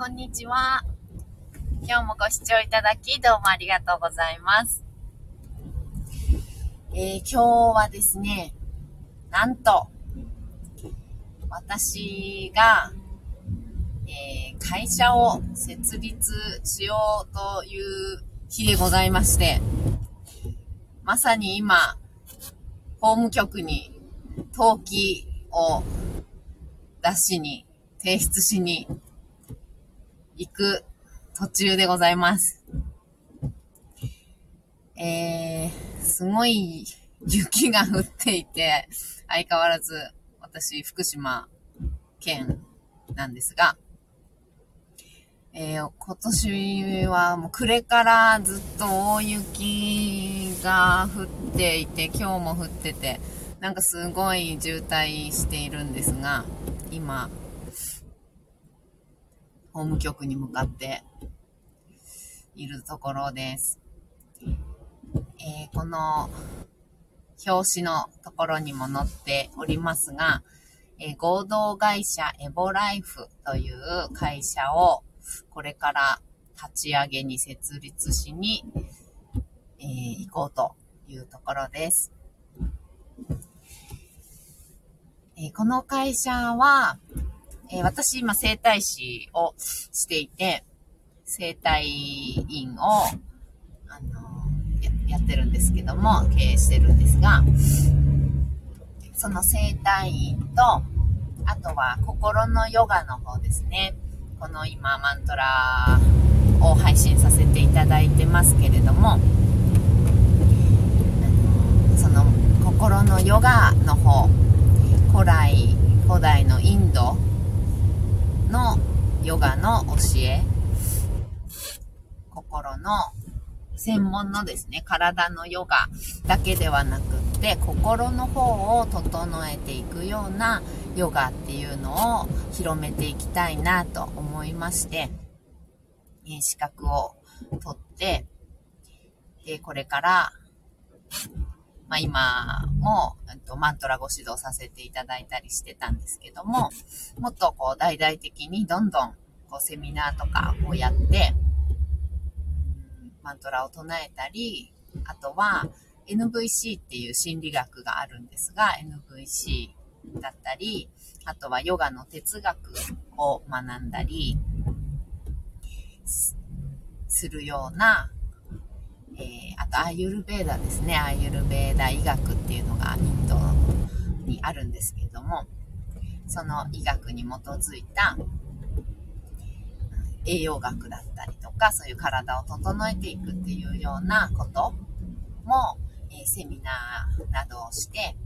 こんにちは。今日もご視聴いただき、どうもありがとうございます。えー、今日はですね、なんと、私が、えー、会社を設立しようという日でございまして、まさに今、法務局に登記を出しに、提出しに行く途中でございます。えー、すごい雪が降っていて、相変わらず私、福島県なんですが、えー、今年はもう暮れからずっと大雪が降っていて、今日も降ってて、なんかすごい渋滞しているんですが、今、法務局に向かっているところです。えー、この表紙のところにも載っておりますが、えー、合同会社エボライフという会社をこれから立ち上げに設立しに、えー、行こうというところです。えこの会社は、えー、私今生態師をしていて、生態院を、あのや、やってるんですけども、経営してるんですが、その生態院と、あとは心のヨガの方ですね。この今マントラを配信させていただいてますけれども、その心のヨガの方、古来、古代のインドのヨガの教え、心の専門のですね、体のヨガだけではなくって、心の方を整えていくようなヨガっていうのを広めていきたいなと思いまして、資格を取って、で、これから、まあ、今も、と、マントラご指導させていただいたりしてたんですけども、もっとこう大々的にどんどんこうセミナーとかをやって、マントラを唱えたり、あとは NVC っていう心理学があるんですが、NVC だったり、あとはヨガの哲学を学んだりするようなえー、あとアーユルベーダですね。アーユルベーダ医学っていうのがインドにあるんですけれども、その医学に基づいた栄養学だったりとか、そういう体を整えていくっていうようなことも、えー、セミナーなどをして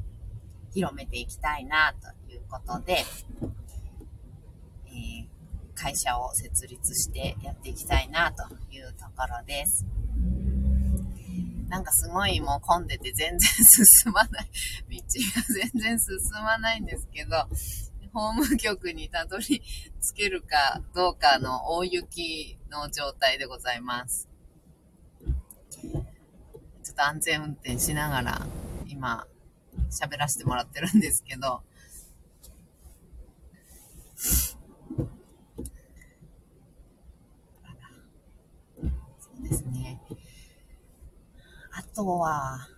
広めていきたいなということで、えー、会社を設立してやっていきたいなというところです。なんかすごいもう混んでて全然進まない。道が全然進まないんですけど、法務局にたどり着けるかどうかの大雪の状態でございます。ちょっと安全運転しながら今喋らせてもらってるんですけど、そうですね。あとは、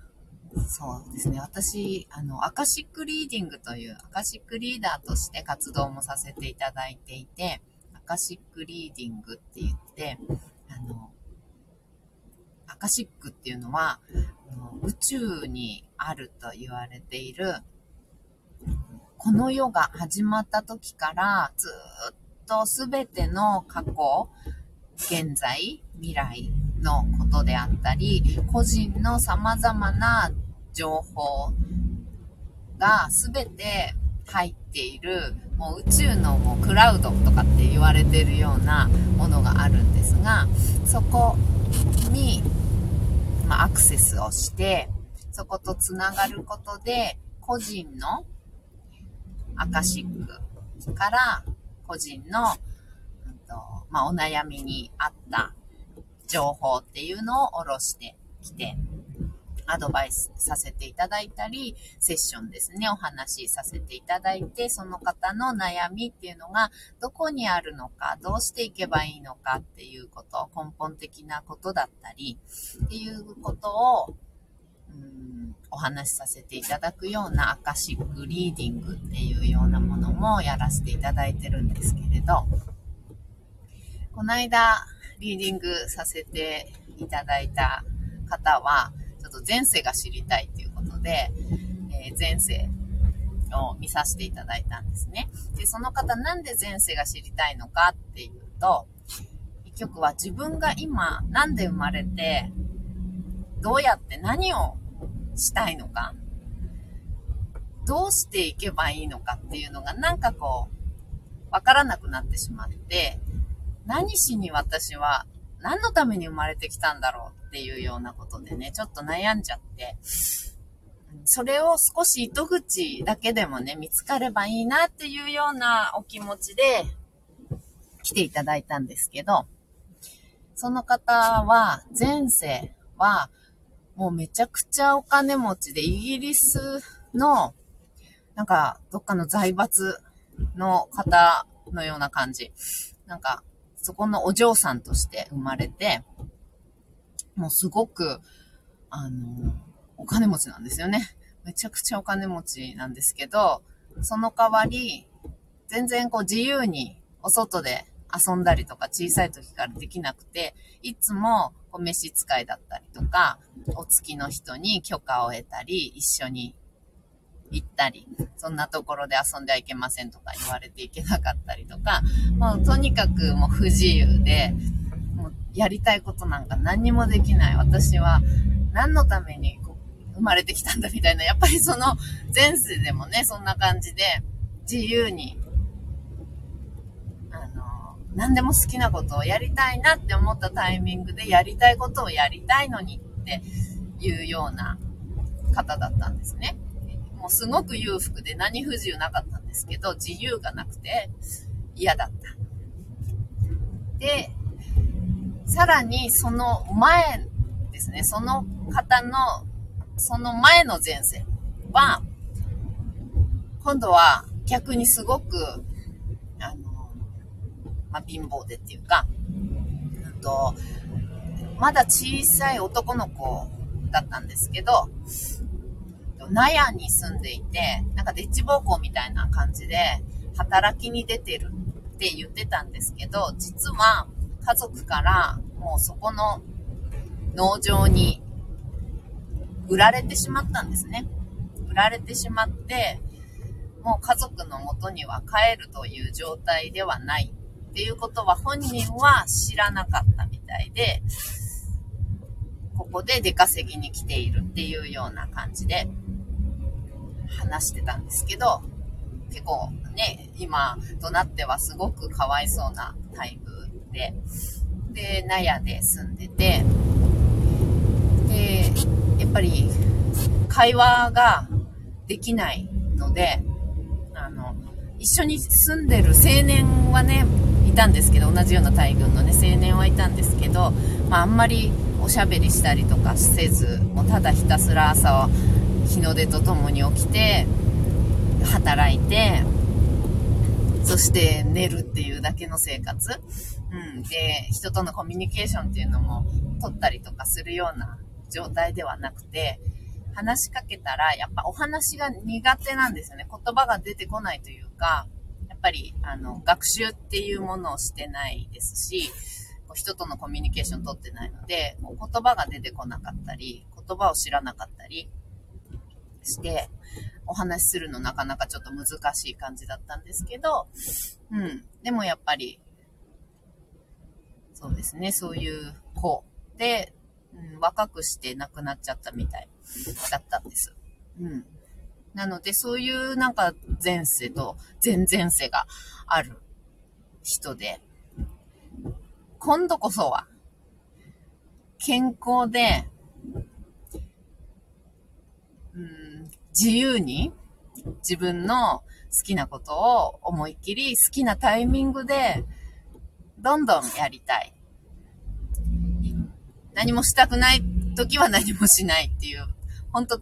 そうですね。私、あの、アカシックリーディングという、アカシックリーダーとして活動もさせていただいていて、アカシックリーディングって言って、あの、アカシックっていうのは、宇宙にあると言われている、この世が始まった時からずっとすべての過去、現在、未来のことであったり、個人の様々な情報が全て入っている、もう宇宙のもうクラウドとかって言われてるようなものがあるんですが、そこに、まあ、アクセスをして、そことつながることで、個人のアカシックから個人の、うんとまあ、お悩みに合った情報っていうのを下ろしてきて、アドバイスさせていただいたり、セッションですね、お話しさせていただいて、その方の悩みっていうのがどこにあるのか、どうしていけばいいのかっていうこと、根本的なことだったり、っていうことを、うんお話しさせていただくようなアカシックリーディングっていうようなものもやらせていただいてるんですけれど、この間リーディングさせていただいた方は、ちょっと前世が知りたいっていうことで、えー、前世を見させていただいたんですね。で、その方なんで前世が知りたいのかっていうと、一曲は自分が今なんで生まれて、どうやって何をしたいのか、どうしていけばいいのかっていうのがなんかこう、わからなくなってしまって、何しに私は何のために生まれてきたんだろうっていうようなことでね、ちょっと悩んじゃって、それを少し糸口だけでもね、見つかればいいなっていうようなお気持ちで来ていただいたんですけど、その方は、前世は、もうめちゃくちゃお金持ちで、イギリスの、なんか、どっかの財閥の方のような感じ。なんか、そこのお嬢さんとして生まれて、もうすごく、あの、お金持ちなんですよね。めちゃくちゃお金持ちなんですけど、その代わり、全然こう自由にお外で遊んだりとか小さい時からできなくて、いつもこう飯使いだったりとか、お付きの人に許可を得たり、一緒に行ったり、そんなところで遊んではいけませんとか言われていけなかったりとか、もうとにかくもう不自由で、やりたいことなんか何にもできない。私は何のために生まれてきたんだみたいな、やっぱりその前世でもね、そんな感じで自由に、あの、何でも好きなことをやりたいなって思ったタイミングでやりたいことをやりたいのにっていうような方だったんですね。もうすごく裕福で何不自由なかったんですけど、自由がなくて嫌だった。で、さらにその前ですね、その方の、その前の前世は、今度は逆にすごく、あの、まあ、貧乏でっていうか、うんと、まだ小さい男の子だったんですけど、納屋に住んでいて、なんかデッチ暴行みたいな感じで、働きに出てるって言ってたんですけど、実は家族からもうそこの農場に売られてしまったんですね。売られてしまって、もう家族の元には帰るという状態ではないっていうことは本人は知らなかったみたいで、ここで出稼ぎに来ているっていうような感じで、話してたんですけど、結構ね、今となってはすごくかわいそうな待遇で、で、納屋で住んでて、で、やっぱり会話ができないので、あの、一緒に住んでる青年はね、いたんですけど、同じような大群のね、青年はいたんですけど、まあ、あんまりおしゃべりしたりとかせず、もうただひたすら朝は日の出とともに起きて、働いて、そして寝るっていうだけの生活。うん。で、人とのコミュニケーションっていうのも取ったりとかするような状態ではなくて、話しかけたら、やっぱお話が苦手なんですよね。言葉が出てこないというか、やっぱり、あの、学習っていうものをしてないですし、人とのコミュニケーション取ってないので、もう言葉が出てこなかったり、言葉を知らなかったり、して、お話しするのなかなかちょっと難しい感じだったんですけど、うん。でもやっぱり、そうですね、そういう子で、うん、若くして亡くなっちゃったみたいだったんです。うん。なので、そういうなんか前世と前々世がある人で、今度こそは、健康で、自由に自分の好きなことを思いっきり好きなタイミングでどんどんやりたい。何もしたくない時は何もしないっていう本当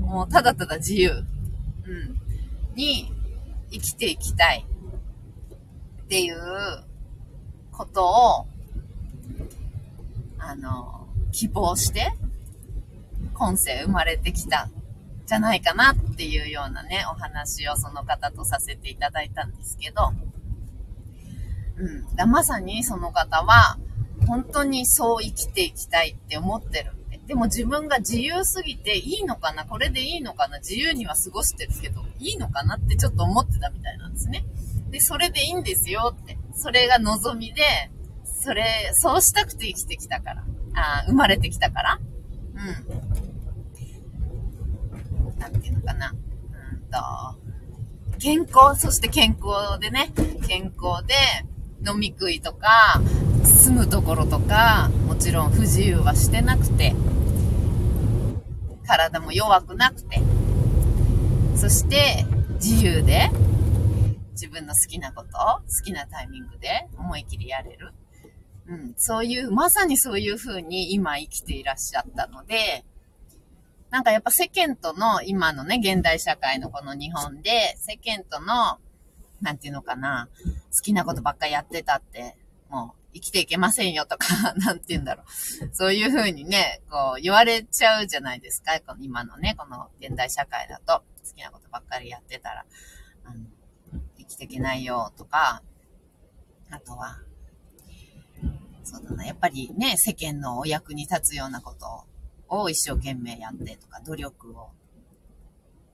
もうただただ自由、うん、に生きていきたい。っていうことを、あの、希望して、今世生まれてきた。じゃないかなっていうようなね、お話をその方とさせていただいたんですけど、うん。だまさにその方は、本当にそう生きていきたいって思ってるでも自分が自由すぎていいのかなこれでいいのかな自由には過ごしてるけど、いいのかなってちょっと思ってたみたいなんですね。で、それでいいんですよって。それが望みで、それ、そうしたくて生きてきたから。あ生まれてきたから。うん。なんていうのかな。うんと、健康、そして健康でね、健康で、飲み食いとか、住むところとか、もちろん不自由はしてなくて、体も弱くなくて、そして自由で、自分の好きなこと、好きなタイミングで思い切りやれる。うん、そういう、まさにそういう風に今生きていらっしゃったので、なんかやっぱ世間との今のね、現代社会のこの日本で、世間とのなんていうのかな、好きなことばっかりやってたって、もう生きていけませんよとか、なんて言うんだろう。そういう風にね、こう言われちゃうじゃないですか。この今のね、この現代社会だと、好きなことばっかりやってたら、あの、生きていけないよとか、あとは、そうだな、やっぱりね、世間のお役に立つようなことを一生懸命やってとか、努力を、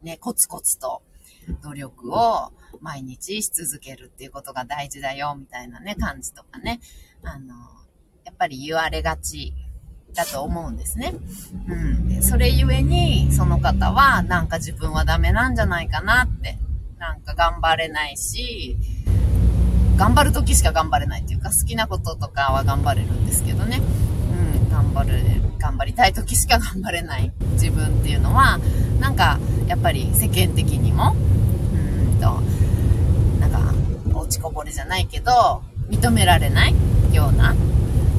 ね、コツコツと努力を毎日し続けるっていうことが大事だよ、みたいなね、感じとかね、あの、やっぱり言われがちだと思うんですね。うん。それゆえに、その方は、なんか自分はダメなんじゃないかなって、なんか頑張れないし、頑張る時しか頑張れないっていうか、好きなこととかは頑張れるんですけどね。頑張る、頑張りたい時しか頑張れない自分っていうのは、なんか、やっぱり世間的にも、うんと、なんか、落ちこぼれじゃないけど、認められないような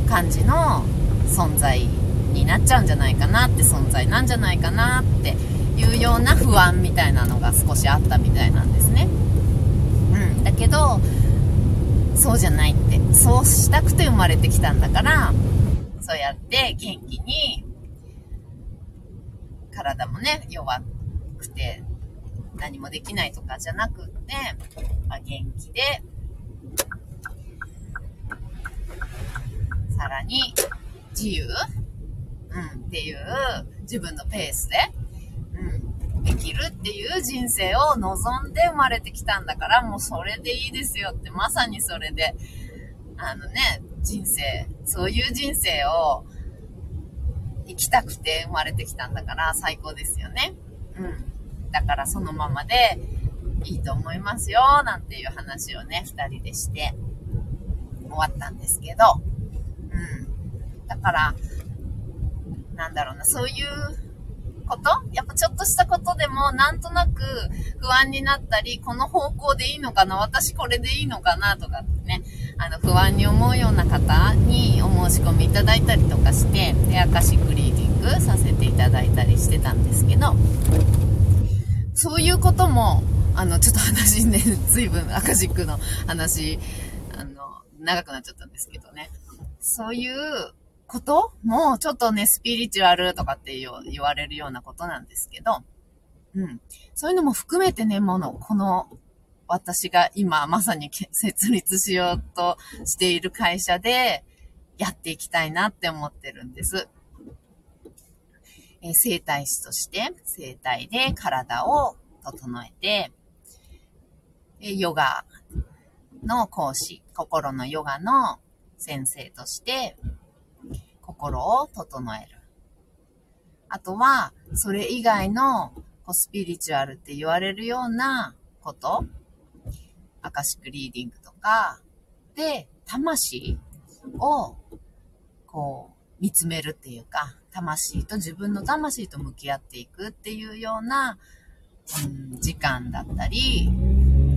感じの存在になっちゃうんじゃないかなって、存在なんじゃないかなっていうような不安みたいなのが少しあったみたいなんですね。うん。だけど、そうじゃないって。そうしたくて生まれてきたんだから、そうやって元気に、体もね、弱くて何もできないとかじゃなくって、まあ、元気で、さらに自由、うん、っていう自分のペースで、うん、できるっていう人生を望んで生まれてきたんだから、もうそれでいいですよって、まさにそれで、あのね、人生、そういう人生を生きたくて生まれてきたんだから最高ですよね。うん。だからそのままでいいと思いますよ、なんていう話をね、二人でして終わったんですけど、うん。だから、なんだろうな、そういうこと？やっぱちょっとしたことでもなんとなく不安になったり、この方向でいいのかな？私これでいいのかな？とかってね、あの不安に思うような方にお申し込みいただいたりとかして、エアカシックリーディングさせていただいたりしてたんですけど、そういうことも、あの、ちょっと話ね、随分アカジックの話、あの、長くなっちゃったんですけどね。そういうことも、ちょっとね、スピリチュアルとかって言われるようなことなんですけど、うん。そういうのも含めてね、もの、この、私が今まさに設立しようとしている会社でやっていきたいなって思ってるんです。え生体師として、生体で体を整えて、えヨガの講師、心のヨガの先生として、心を整える。あとは、それ以外のスピリチュアルって言われるようなこと、アカシックリーディングとか、で、魂を、こう、見つめるっていうか、魂と自分の魂と向き合っていくっていうような、うん、時間だったり、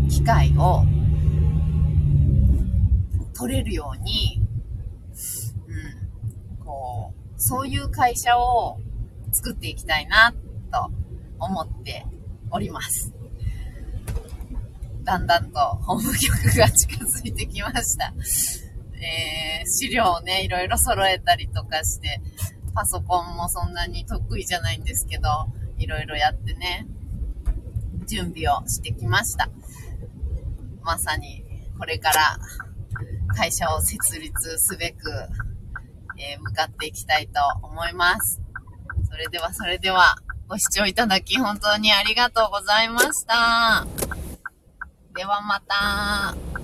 機会を取れるように、そういう会社を作っていきたいなと思っております。だんだんと法務局が近づいてきました。えー、資料をね、いろいろ揃えたりとかして、パソコンもそんなに得意じゃないんですけど、いろいろやってね、準備をしてきました。まさに、これから会社を設立すべく、えー、向かっていきたいと思います。それでは、それでは、ご視聴いただき本当にありがとうございました。ではまた。